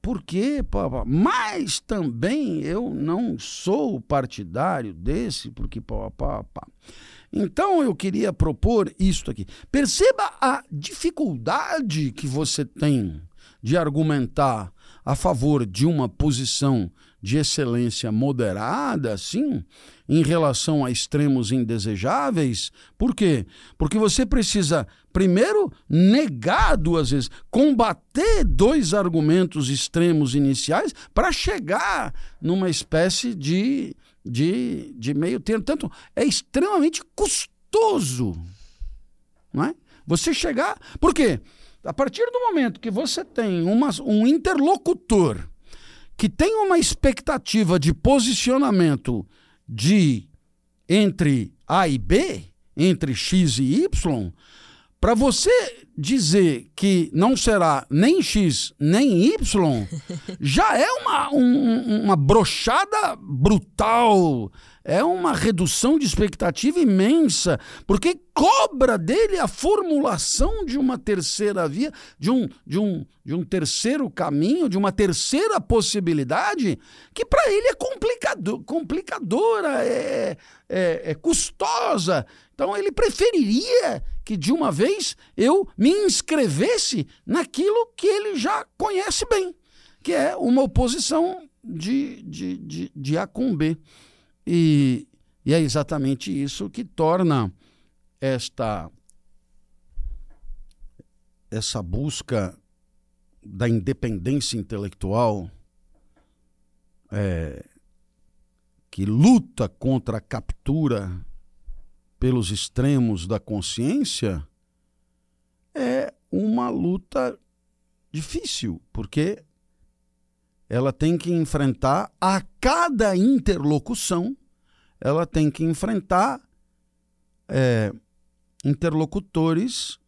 Por quê? Mas também eu não sou partidário desse, porque. Papá. Então eu queria propor isto aqui. Perceba a dificuldade que você tem de argumentar a favor de uma posição de excelência moderada, sim, em relação a extremos indesejáveis. Por quê? Porque você precisa, primeiro, negar duas vezes, combater dois argumentos extremos iniciais para chegar numa espécie de, de, de meio termo. Tanto é extremamente custoso. Não é? Você chegar. Por quê? A partir do momento que você tem uma, um interlocutor que tem uma expectativa de posicionamento de entre A e B, entre X e Y, para você dizer que não será nem X nem Y, já é uma, um, uma brochada brutal é uma redução de expectativa imensa, porque cobra dele a formulação de uma terceira via, de um, de um, de um terceiro caminho, de uma terceira possibilidade, que para ele é complicado, complicadora, é, é, é custosa. Então ele preferiria que de uma vez eu me inscrevesse naquilo que ele já conhece bem, que é uma oposição de, de, de, de A com B. E, e é exatamente isso que torna esta essa busca da independência intelectual é, que luta contra a captura pelos extremos da consciência é uma luta difícil, porque ela tem que enfrentar a cada interlocução, ela tem que enfrentar é, interlocutores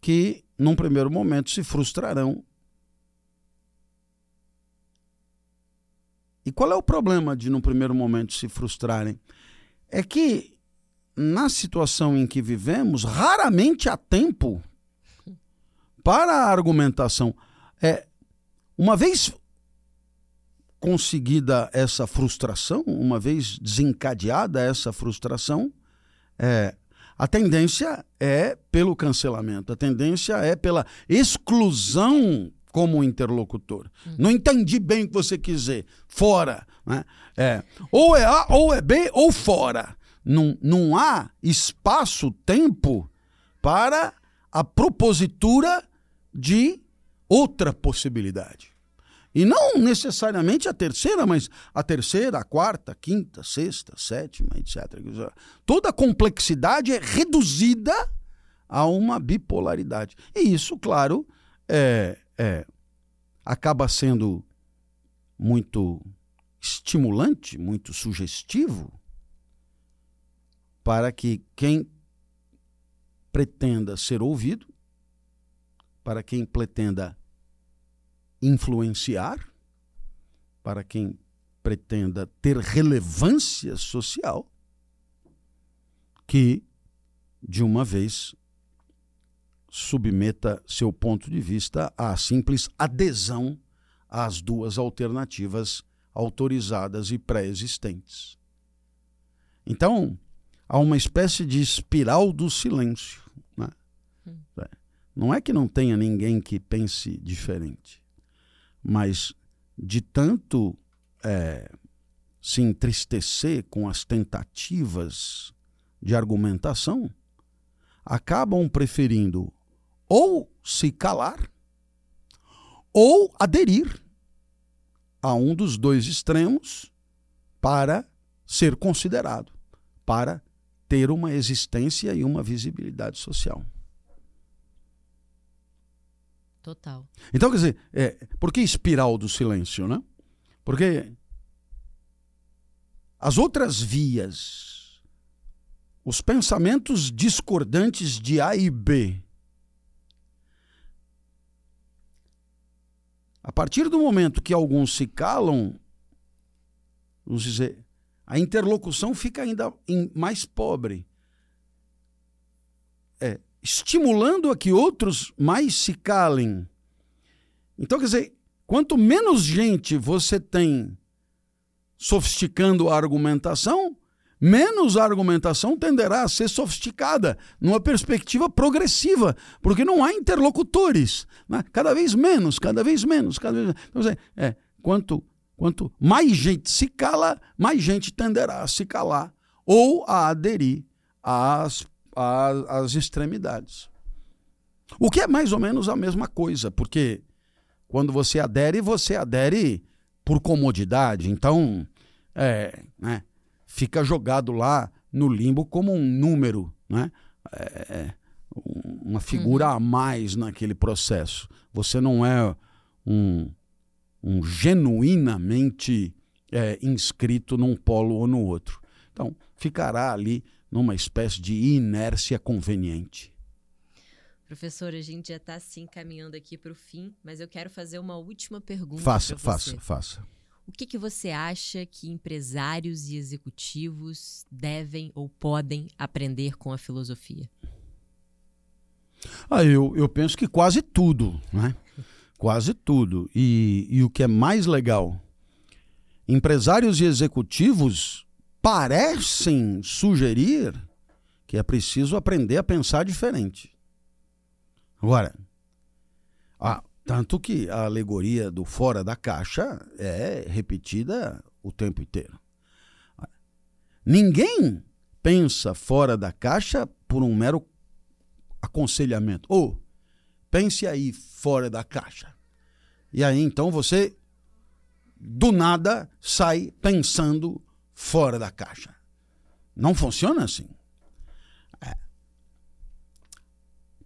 que, num primeiro momento, se frustrarão. E qual é o problema de, num primeiro momento, se frustrarem? É que, na situação em que vivemos, raramente há tempo para a argumentação. É, uma vez conseguida essa frustração, uma vez desencadeada essa frustração, é, a tendência é pelo cancelamento, a tendência é pela exclusão como interlocutor. Hum. Não entendi bem o que você quiser. Fora. Né? É, ou é A, ou é B, ou fora. Não, não há espaço, tempo para a propositura de outra possibilidade. E não necessariamente a terceira, mas a terceira, a quarta, a quinta, a sexta, a sétima, etc. Toda a complexidade é reduzida a uma bipolaridade. E isso, claro, é, é, acaba sendo muito estimulante, muito sugestivo para que quem pretenda ser ouvido para quem pretenda influenciar, para quem pretenda ter relevância social, que, de uma vez, submeta seu ponto de vista à simples adesão às duas alternativas autorizadas e pré-existentes. Então, há uma espécie de espiral do silêncio. Né? Hum. É. Não é que não tenha ninguém que pense diferente, mas de tanto é, se entristecer com as tentativas de argumentação, acabam preferindo ou se calar ou aderir a um dos dois extremos para ser considerado, para ter uma existência e uma visibilidade social. Total. Então, quer dizer, é, por que espiral do silêncio, né? Porque as outras vias, os pensamentos discordantes de A e B, a partir do momento que alguns se calam, vamos dizer, a interlocução fica ainda mais pobre. É, estimulando a que outros mais se calem. Então, quer dizer, quanto menos gente você tem sofisticando a argumentação, menos a argumentação tenderá a ser sofisticada, numa perspectiva progressiva, porque não há interlocutores. Né? Cada vez menos, cada vez menos. Cada vez... Então, é, quanto, quanto mais gente se cala, mais gente tenderá a se calar ou a aderir às às extremidades. O que é mais ou menos a mesma coisa, porque quando você adere, você adere por comodidade. Então, é, né, fica jogado lá no limbo como um número, né? É, é uma figura uhum. a mais naquele processo. Você não é um, um genuinamente é, inscrito num polo ou no outro. Então, ficará ali numa espécie de inércia conveniente. Professor, a gente já está assim caminhando aqui para o fim, mas eu quero fazer uma última pergunta. Faça, faça, faça. O que, que você acha que empresários e executivos devem ou podem aprender com a filosofia? Ah, eu, eu penso que quase tudo, né? quase tudo. E, e o que é mais legal, empresários e executivos parecem sugerir que é preciso aprender a pensar diferente. Agora, ah, tanto que a alegoria do fora da caixa é repetida o tempo inteiro. Ninguém pensa fora da caixa por um mero aconselhamento. Ou pense aí fora da caixa. E aí então você do nada sai pensando fora da caixa. Não funciona assim. É.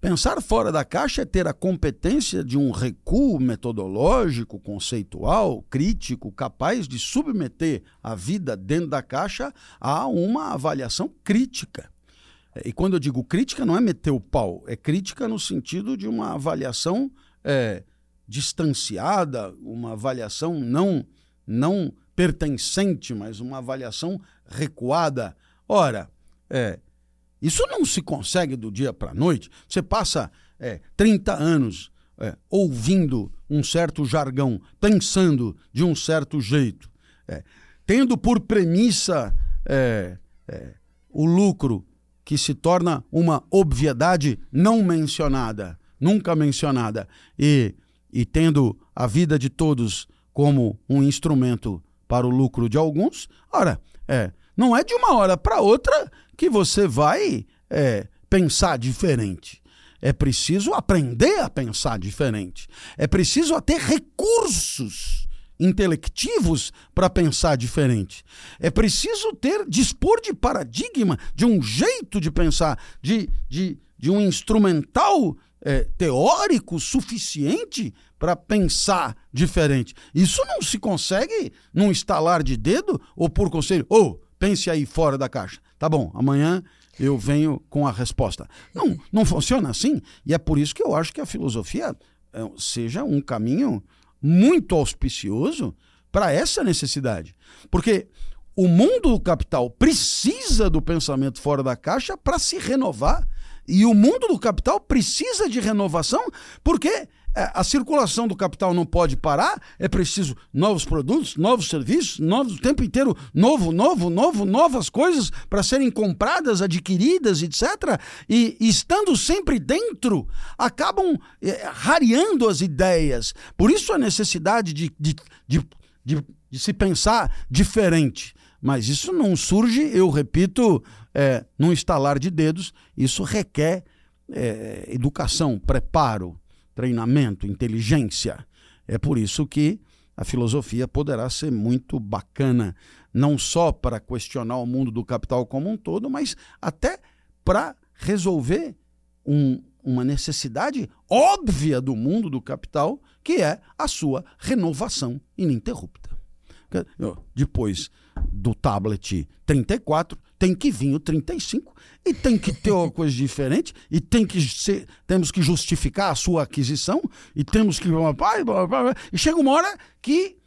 Pensar fora da caixa é ter a competência de um recuo metodológico, conceitual, crítico, capaz de submeter a vida dentro da caixa a uma avaliação crítica. É, e quando eu digo crítica, não é meter o pau, é crítica no sentido de uma avaliação é, distanciada, uma avaliação não, não pertencente, mas uma avaliação recuada. Ora, é, isso não se consegue do dia para a noite. Você passa é, 30 anos é, ouvindo um certo jargão, pensando de um certo jeito, é, tendo por premissa é, é, o lucro que se torna uma obviedade não mencionada, nunca mencionada, e, e tendo a vida de todos como um instrumento para o lucro de alguns. Ora, é, não é de uma hora para outra que você vai é, pensar diferente. É preciso aprender a pensar diferente. É preciso ter recursos intelectivos para pensar diferente. É preciso ter, dispor de paradigma, de um jeito de pensar, de, de, de um instrumental é, teórico suficiente para pensar diferente. Isso não se consegue num estalar de dedo ou por conselho. Ou oh, pense aí fora da caixa. Tá bom, amanhã eu venho com a resposta. Não, não funciona assim. E é por isso que eu acho que a filosofia é, seja um caminho muito auspicioso para essa necessidade. Porque o mundo do capital precisa do pensamento fora da caixa para se renovar e o mundo do capital precisa de renovação, porque a circulação do capital não pode parar, é preciso novos produtos, novos serviços, novos, o tempo inteiro, novo, novo, novo, novas coisas para serem compradas, adquiridas, etc. E, e, estando sempre dentro, acabam é, rareando as ideias. Por isso a necessidade de, de, de, de, de se pensar diferente. Mas isso não surge, eu repito, é, num estalar de dedos. Isso requer é, educação, preparo, treinamento, inteligência. É por isso que a filosofia poderá ser muito bacana, não só para questionar o mundo do capital como um todo, mas até para resolver um, uma necessidade óbvia do mundo do capital, que é a sua renovação ininterrupta. Depois do tablet 34, tem que vir o 35 e tem que ter uma coisa diferente e tem que ser, temos que justificar a sua aquisição e temos que e chega uma hora que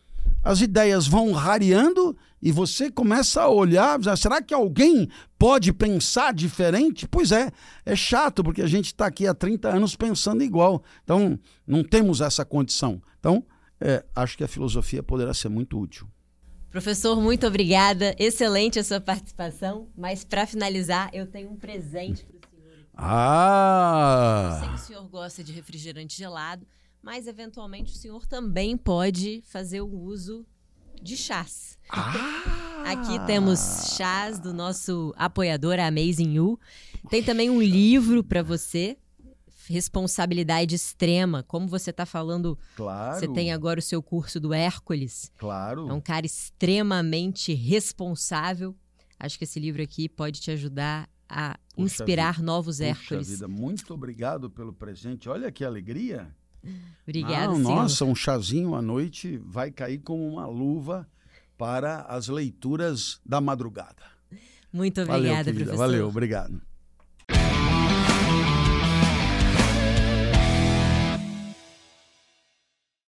as ideias vão rareando e você começa a olhar, será que alguém pode pensar diferente? Pois é, é chato porque a gente está aqui há 30 anos pensando igual. Então, não temos essa condição. Então, é, acho que a filosofia poderá ser muito útil. Professor, muito obrigada. Excelente a sua participação. Mas para finalizar, eu tenho um presente para o senhor. Ah! Eu sei que o senhor gosta de refrigerante gelado, mas eventualmente o senhor também pode fazer o uso de chás. Ah! Aqui temos chás do nosso apoiador Amazing You. Tem também um livro para você responsabilidade extrema, como você está falando. Claro. Você tem agora o seu curso do Hércules. Claro. É um cara extremamente responsável. Acho que esse livro aqui pode te ajudar a Puxa inspirar vida. novos Hércules. Vida. Muito obrigado pelo presente. Olha que alegria. Obrigada, Nossa, um chazinho à noite vai cair como uma luva para as leituras da madrugada. Muito obrigada, Valeu, professor. Valeu, obrigado.